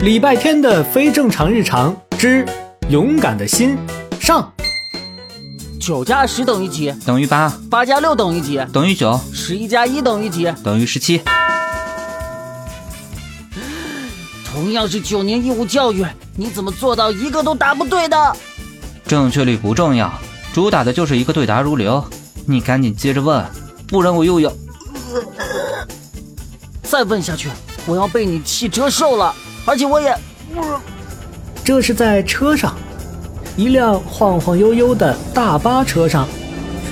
礼拜天的非正常日常之勇敢的心上。九加十等于几？等于八。八加六等于几？等于九。十一加一等于几？等于十七。同样是九年义务教育，你怎么做到一个都答不对的？正确率不重要，主打的就是一个对答如流。你赶紧接着问，不然我又要……再问下去，我要被你气折寿了。而且我也……这是在车上，一辆晃晃悠悠的大巴车上，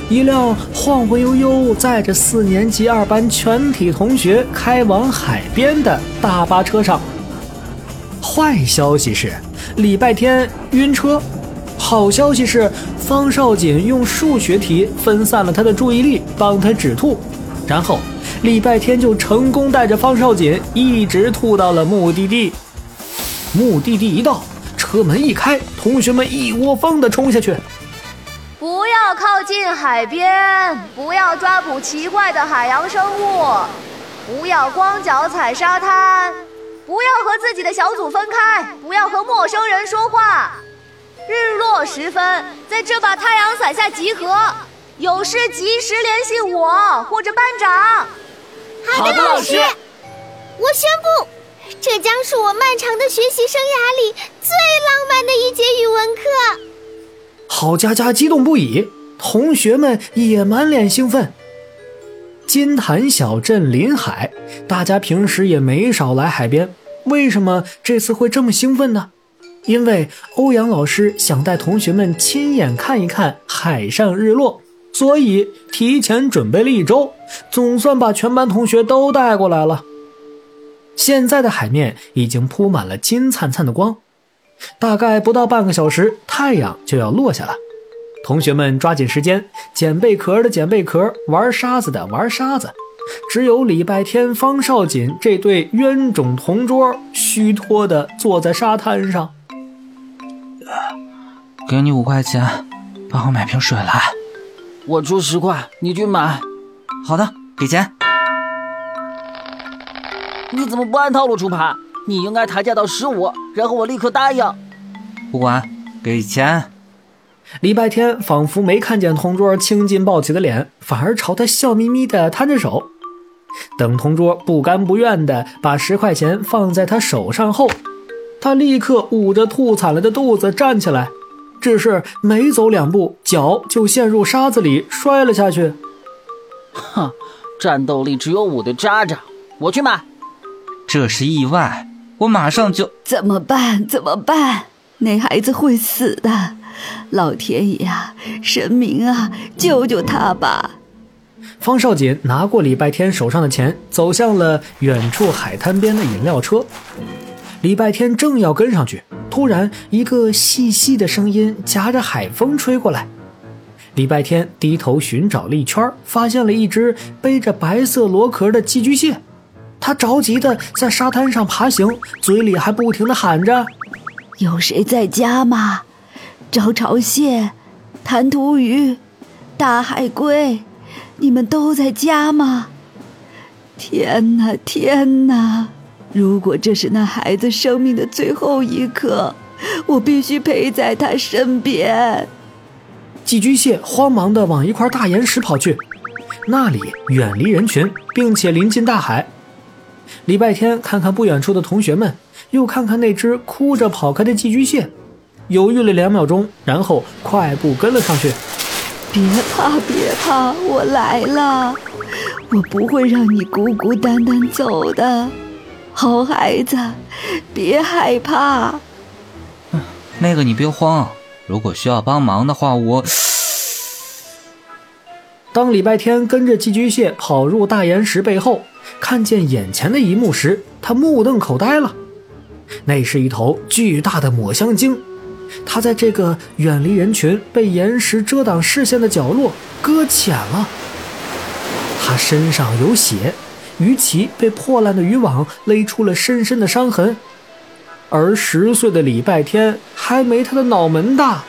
一辆晃晃悠悠载着四年级二班全体同学开往海边的大巴车上。坏消息是，礼拜天晕车；好消息是，方少锦用数学题分散了他的注意力，帮他止吐，然后礼拜天就成功带着方少锦一直吐到了目的地。目的地一到，车门一开，同学们一窝蜂地冲下去。不要靠近海边，不要抓捕奇怪的海洋生物，不要光脚踩沙滩，不要和自己的小组分开，不要和陌生人说话。日落时分，在这把太阳伞下集合，有事及时联系我或者班长。好的，老师。我宣布。这将是我漫长的学习生涯里最浪漫的一节语文课。郝佳佳激动不已，同学们也满脸兴奋。金坛小镇临海，大家平时也没少来海边，为什么这次会这么兴奋呢？因为欧阳老师想带同学们亲眼看一看海上日落，所以提前准备了一周，总算把全班同学都带过来了。现在的海面已经铺满了金灿灿的光，大概不到半个小时，太阳就要落下了。同学们抓紧时间，捡贝壳的捡贝壳，玩沙子的玩沙子。只有礼拜天方少锦这对冤种同桌虚脱地坐在沙滩上。给你五块钱，帮我买瓶水来。我出十块，你去买。好的，给钱。你怎么不按套路出牌？你应该抬价到十五，然后我立刻答应。不管，给钱。礼拜天仿佛没看见同桌青筋暴起的脸，反而朝他笑眯眯地摊着手。等同桌不甘不愿地把十块钱放在他手上后，他立刻捂着吐惨了的肚子站起来，只是没走两步，脚就陷入沙子里摔了下去。哼，战斗力只有我的渣渣，我去买。这是意外，我马上就怎么办？怎么办？那孩子会死的！老天爷啊，神明啊，救救他吧！方少锦拿过礼拜天手上的钱，走向了远处海滩边的饮料车。礼拜天正要跟上去，突然一个细细的声音夹着海风吹过来。礼拜天低头寻找了一圈，发现了一只背着白色螺壳的寄居蟹。他着急的在沙滩上爬行，嘴里还不停的喊着：“有谁在家吗？招潮蟹、弹涂鱼、大海龟，你们都在家吗？天哪，天哪！如果这是那孩子生命的最后一刻，我必须陪在他身边。”寄居蟹慌忙的往一块大岩石跑去，那里远离人群，并且临近大海。礼拜天，看看不远处的同学们，又看看那只哭着跑开的寄居蟹，犹豫了两秒钟，然后快步跟了上去。别怕，别怕，我来了，我不会让你孤孤单单走的，好孩子，别害怕。嗯，那个你别慌，如果需要帮忙的话，我……当礼拜天跟着寄居蟹跑入大岩石背后。看见眼前的一幕时，他目瞪口呆了。那是一头巨大的抹香鲸，它在这个远离人群、被岩石遮挡视线的角落搁浅了。它身上有血，鱼鳍被破烂的渔网勒出了深深的伤痕，而十岁的礼拜天还没他的脑门大。